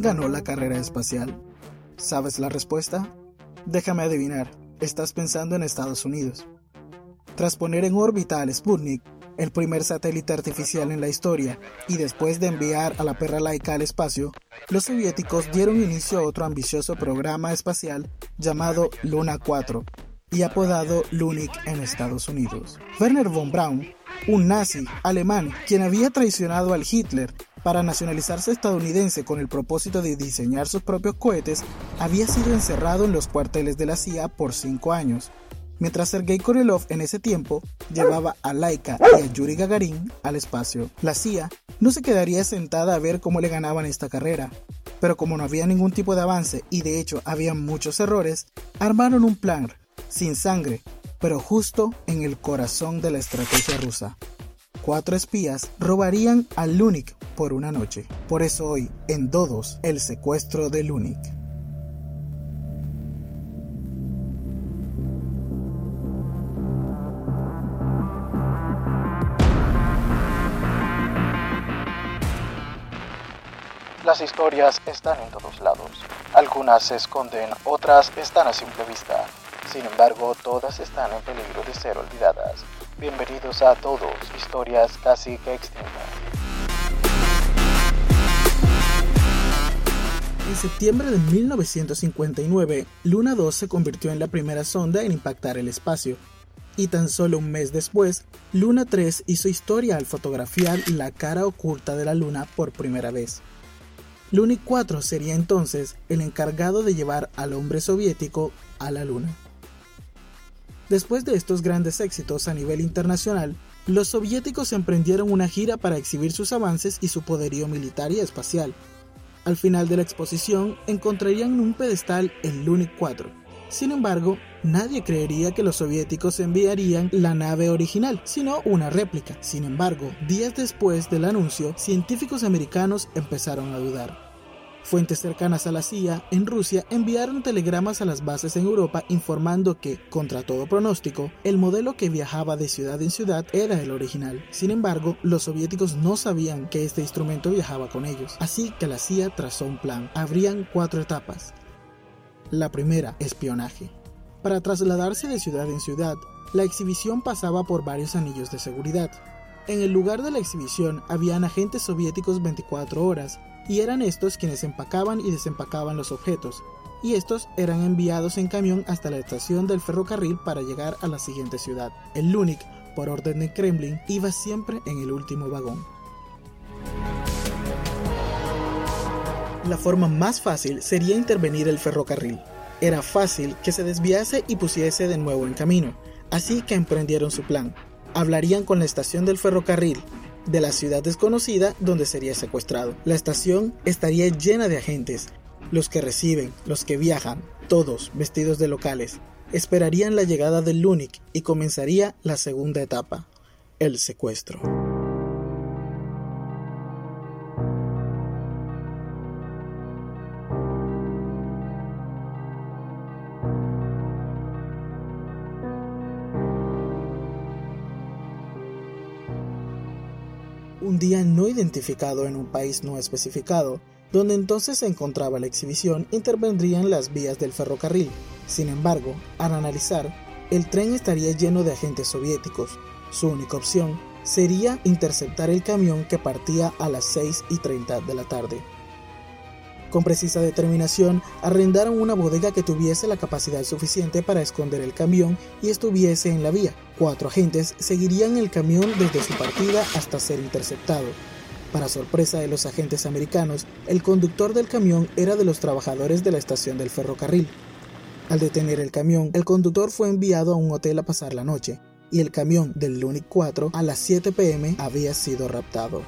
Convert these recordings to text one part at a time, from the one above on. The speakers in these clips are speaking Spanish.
Ganó la carrera espacial? ¿Sabes la respuesta? Déjame adivinar, estás pensando en Estados Unidos. Tras poner en órbita al Sputnik, el primer satélite artificial en la historia, y después de enviar a la perra laica al espacio, los soviéticos dieron inicio a otro ambicioso programa espacial llamado Luna 4 y apodado Lunik en Estados Unidos. Werner von Braun, un nazi alemán quien había traicionado al Hitler para nacionalizarse estadounidense con el propósito de diseñar sus propios cohetes, había sido encerrado en los cuarteles de la CIA por cinco años, mientras Sergei Korolev en ese tiempo llevaba a Laika y a Yuri Gagarin al espacio. La CIA no se quedaría sentada a ver cómo le ganaban esta carrera, pero como no había ningún tipo de avance y de hecho había muchos errores, armaron un plan, sin sangre, pero justo en el corazón de la estrategia rusa cuatro espías robarían a Lunik por una noche. Por eso hoy, en Dodos, el secuestro de Lunik. Las historias están en todos lados. Algunas se esconden, otras están a simple vista. Sin embargo, todas están en peligro de ser olvidadas. Bienvenidos a todos, historias casi que extintas. En septiembre de 1959, Luna 2 se convirtió en la primera sonda en impactar el espacio, y tan solo un mes después, Luna 3 hizo historia al fotografiar la cara oculta de la Luna por primera vez. Luna 4 sería entonces el encargado de llevar al hombre soviético a la Luna. Después de estos grandes éxitos a nivel internacional, los soviéticos emprendieron una gira para exhibir sus avances y su poderío militar y espacial. Al final de la exposición encontrarían un pedestal el Lunik 4. Sin embargo, nadie creería que los soviéticos enviarían la nave original, sino una réplica. Sin embargo, días después del anuncio, científicos americanos empezaron a dudar. Fuentes cercanas a la CIA en Rusia enviaron telegramas a las bases en Europa informando que, contra todo pronóstico, el modelo que viajaba de ciudad en ciudad era el original. Sin embargo, los soviéticos no sabían que este instrumento viajaba con ellos, así que la CIA trazó un plan. Habrían cuatro etapas. La primera, espionaje. Para trasladarse de ciudad en ciudad, la exhibición pasaba por varios anillos de seguridad. En el lugar de la exhibición habían agentes soviéticos 24 horas y eran estos quienes empacaban y desempacaban los objetos, y estos eran enviados en camión hasta la estación del ferrocarril para llegar a la siguiente ciudad. El Lunik, por orden del Kremlin, iba siempre en el último vagón. La forma más fácil sería intervenir el ferrocarril. Era fácil que se desviase y pusiese de nuevo en camino, así que emprendieron su plan. Hablarían con la estación del ferrocarril, de la ciudad desconocida donde sería secuestrado. La estación estaría llena de agentes, los que reciben, los que viajan, todos vestidos de locales. Esperarían la llegada del Lunik y comenzaría la segunda etapa, el secuestro. Un día no identificado en un país no especificado, donde entonces se encontraba la exhibición, intervendrían las vías del ferrocarril. Sin embargo, al analizar, el tren estaría lleno de agentes soviéticos. Su única opción sería interceptar el camión que partía a las 6 y 30 de la tarde. Con precisa determinación, arrendaron una bodega que tuviese la capacidad suficiente para esconder el camión y estuviese en la vía. Cuatro agentes seguirían el camión desde su partida hasta ser interceptado. Para sorpresa de los agentes americanos, el conductor del camión era de los trabajadores de la estación del ferrocarril. Al detener el camión, el conductor fue enviado a un hotel a pasar la noche, y el camión del Lunic 4 a las 7 pm había sido raptado.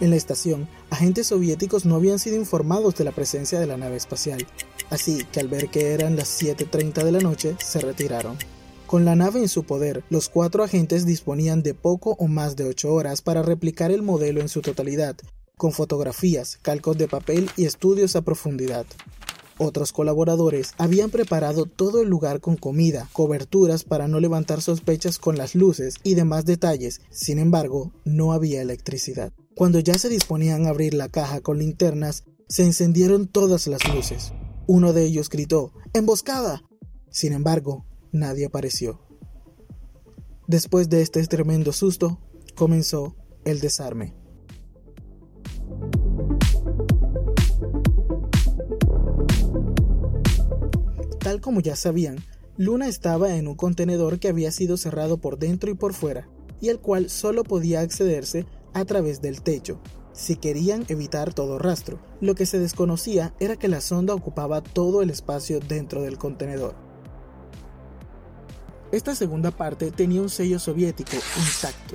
En la estación, agentes soviéticos no habían sido informados de la presencia de la nave espacial, así que al ver que eran las 7.30 de la noche, se retiraron. Con la nave en su poder, los cuatro agentes disponían de poco o más de 8 horas para replicar el modelo en su totalidad, con fotografías, calcos de papel y estudios a profundidad. Otros colaboradores habían preparado todo el lugar con comida, coberturas para no levantar sospechas con las luces y demás detalles, sin embargo, no había electricidad. Cuando ya se disponían a abrir la caja con linternas, se encendieron todas las luces. Uno de ellos gritó, ¡Emboscada! Sin embargo, nadie apareció. Después de este tremendo susto, comenzó el desarme. Tal como ya sabían, Luna estaba en un contenedor que había sido cerrado por dentro y por fuera, y el cual solo podía accederse a través del techo, si querían evitar todo rastro. Lo que se desconocía era que la sonda ocupaba todo el espacio dentro del contenedor. Esta segunda parte tenía un sello soviético intacto,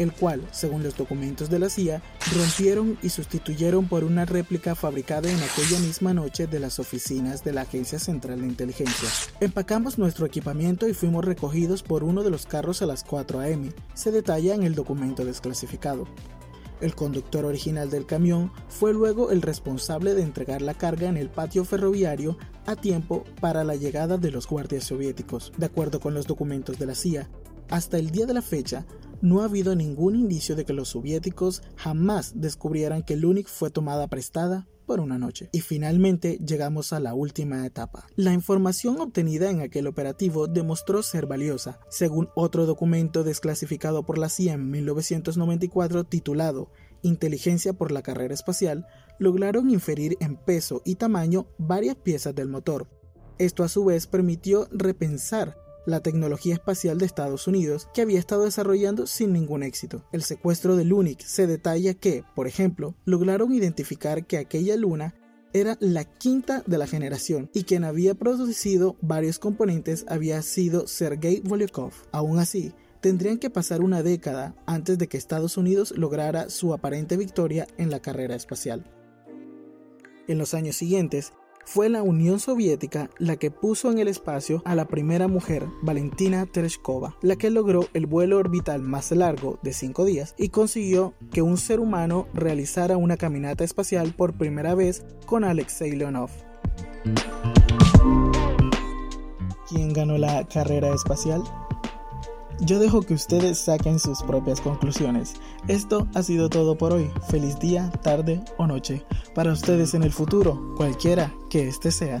el cual, según los documentos de la CIA, rompieron y sustituyeron por una réplica fabricada en aquella misma noche de las oficinas de la Agencia Central de Inteligencia. Empacamos nuestro equipamiento y fuimos recogidos por uno de los carros a las 4 a.m., se detalla en el documento desclasificado. El conductor original del camión fue luego el responsable de entregar la carga en el patio ferroviario a tiempo para la llegada de los guardias soviéticos. De acuerdo con los documentos de la CIA, hasta el día de la fecha, no ha habido ningún indicio de que los soviéticos jamás descubrieran que Lunik fue tomada prestada por una noche. Y finalmente llegamos a la última etapa. La información obtenida en aquel operativo demostró ser valiosa, según otro documento desclasificado por la CIA en 1994 titulado Inteligencia por la carrera espacial, lograron inferir en peso y tamaño varias piezas del motor. Esto a su vez permitió repensar la tecnología espacial de Estados Unidos que había estado desarrollando sin ningún éxito. El secuestro de Lunik se detalla que, por ejemplo, lograron identificar que aquella luna era la quinta de la generación y quien había producido varios componentes había sido Sergei Volyakov. Aún así, tendrían que pasar una década antes de que Estados Unidos lograra su aparente victoria en la carrera espacial. En los años siguientes, fue la Unión Soviética la que puso en el espacio a la primera mujer, Valentina Tereshkova, la que logró el vuelo orbital más largo de 5 días y consiguió que un ser humano realizara una caminata espacial por primera vez con Alexei Leonov. ¿Quién ganó la carrera espacial? Yo dejo que ustedes saquen sus propias conclusiones. Esto ha sido todo por hoy. Feliz día, tarde o noche. Para ustedes en el futuro, cualquiera que este sea.